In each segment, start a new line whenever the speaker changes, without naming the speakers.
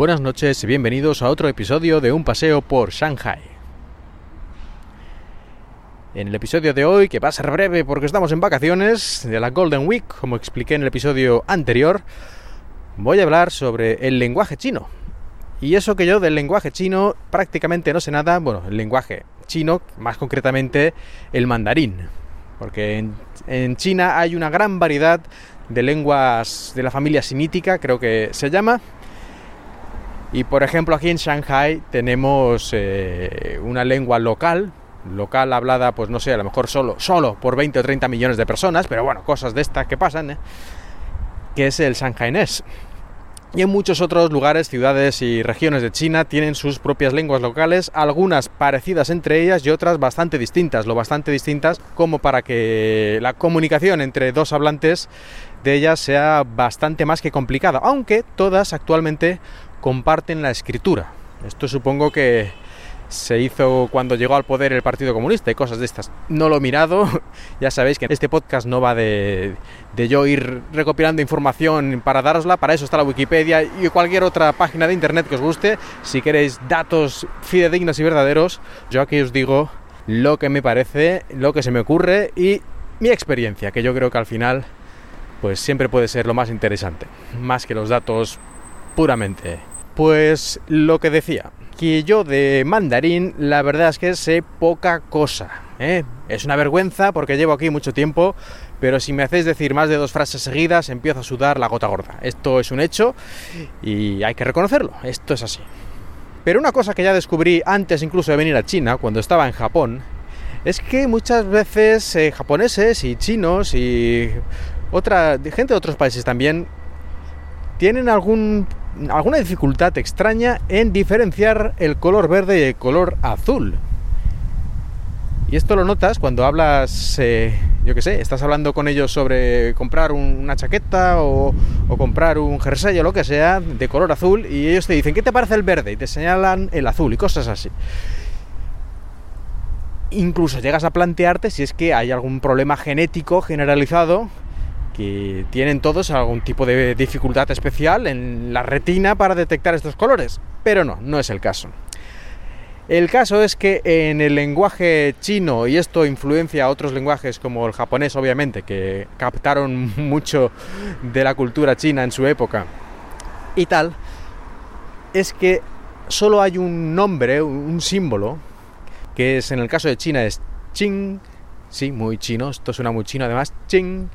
Buenas noches y bienvenidos a otro episodio de Un paseo por Shanghai. En el episodio de hoy, que va a ser breve porque estamos en vacaciones de la Golden Week, como expliqué en el episodio anterior, voy a hablar sobre el lenguaje chino. Y eso que yo del lenguaje chino prácticamente no sé nada, bueno, el lenguaje chino, más concretamente el mandarín. Porque en, en China hay una gran variedad de lenguas de la familia sinítica, creo que se llama, y por ejemplo aquí en Shanghai tenemos eh, una lengua local, local hablada pues no sé, a lo mejor solo, solo por 20 o 30 millones de personas, pero bueno, cosas de estas que pasan, ¿eh? que es el shanghainés. Y en muchos otros lugares, ciudades y regiones de China tienen sus propias lenguas locales, algunas parecidas entre ellas y otras bastante distintas, lo bastante distintas como para que la comunicación entre dos hablantes de ellas sea bastante más que complicada, aunque todas actualmente comparten la escritura. Esto supongo que se hizo cuando llegó al poder el Partido Comunista y cosas de estas. No lo he mirado, ya sabéis que este podcast no va de, de, yo ir recopilando información para darosla, para eso está la Wikipedia y cualquier otra página de internet que os guste. Si queréis datos fidedignos y verdaderos, yo aquí os digo lo que me parece, lo que se me ocurre y mi experiencia, que yo creo que al final pues siempre puede ser lo más interesante, más que los datos puramente pues lo que decía, que yo de mandarín la verdad es que sé poca cosa. ¿eh? Es una vergüenza porque llevo aquí mucho tiempo, pero si me hacéis decir más de dos frases seguidas empiezo a sudar la gota gorda. Esto es un hecho y hay que reconocerlo, esto es así. Pero una cosa que ya descubrí antes incluso de venir a China, cuando estaba en Japón, es que muchas veces eh, japoneses y chinos y otra gente de otros países también tienen algún alguna dificultad extraña en diferenciar el color verde y el color azul. Y esto lo notas cuando hablas, eh, yo qué sé, estás hablando con ellos sobre comprar una chaqueta o, o, comprar un jersey o lo que sea de color azul y ellos te dicen, ¿qué te parece el verde? Y te señalan el azul y cosas así. Incluso llegas a plantearte si es que hay algún problema genético generalizado que tienen todos algún tipo de dificultad especial en la retina para detectar estos colores, pero no, no es el caso. El caso es que en el lenguaje chino, y esto influencia a otros lenguajes como el japonés obviamente, que captaron mucho de la cultura china en su época, y tal, es que solo hay un nombre, un símbolo, que es en el caso de China es ching, sí, muy chino, esto suena muy chino además, ching,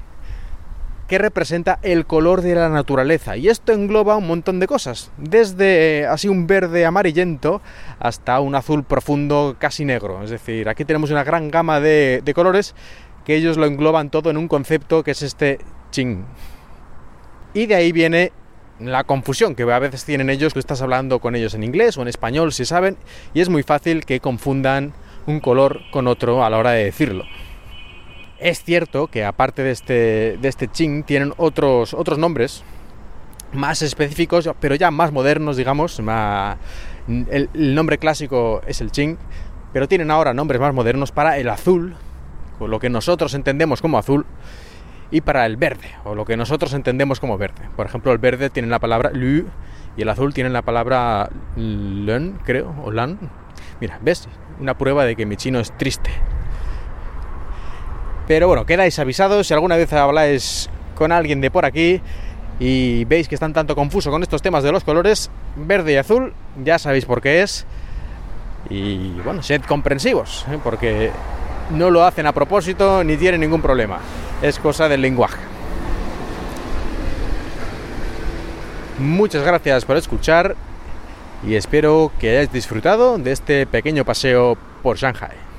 que representa el color de la naturaleza. Y esto engloba un montón de cosas, desde eh, así un verde amarillento hasta un azul profundo casi negro. Es decir, aquí tenemos una gran gama de, de colores que ellos lo engloban todo en un concepto que es este ching. Y de ahí viene la confusión que a veces tienen ellos, tú estás hablando con ellos en inglés o en español si saben, y es muy fácil que confundan un color con otro a la hora de decirlo. Es cierto que aparte de este, de este ching tienen otros, otros nombres más específicos, pero ya más modernos, digamos. El, nombre clásico es el ching, pero tienen ahora nombres más modernos para el azul, o lo que nosotros entendemos como azul, y para el verde, o lo que nosotros entendemos como verde. Por ejemplo, el verde tiene la palabra lu y el azul tiene la palabra len, creo, o lan. Mira, ¿ves? Una prueba de que mi chino es triste. Pero bueno, quedáis avisados si alguna vez habláis con alguien de por aquí y veis que están tanto confuso con estos temas de los colores verde y azul, ya sabéis por qué es. Y bueno, sed comprensivos, ¿eh? porque no lo hacen a propósito ni tienen ningún problema. Es cosa del lenguaje. Muchas gracias por escuchar y espero que hayáis disfrutado de este pequeño paseo por Shanghai.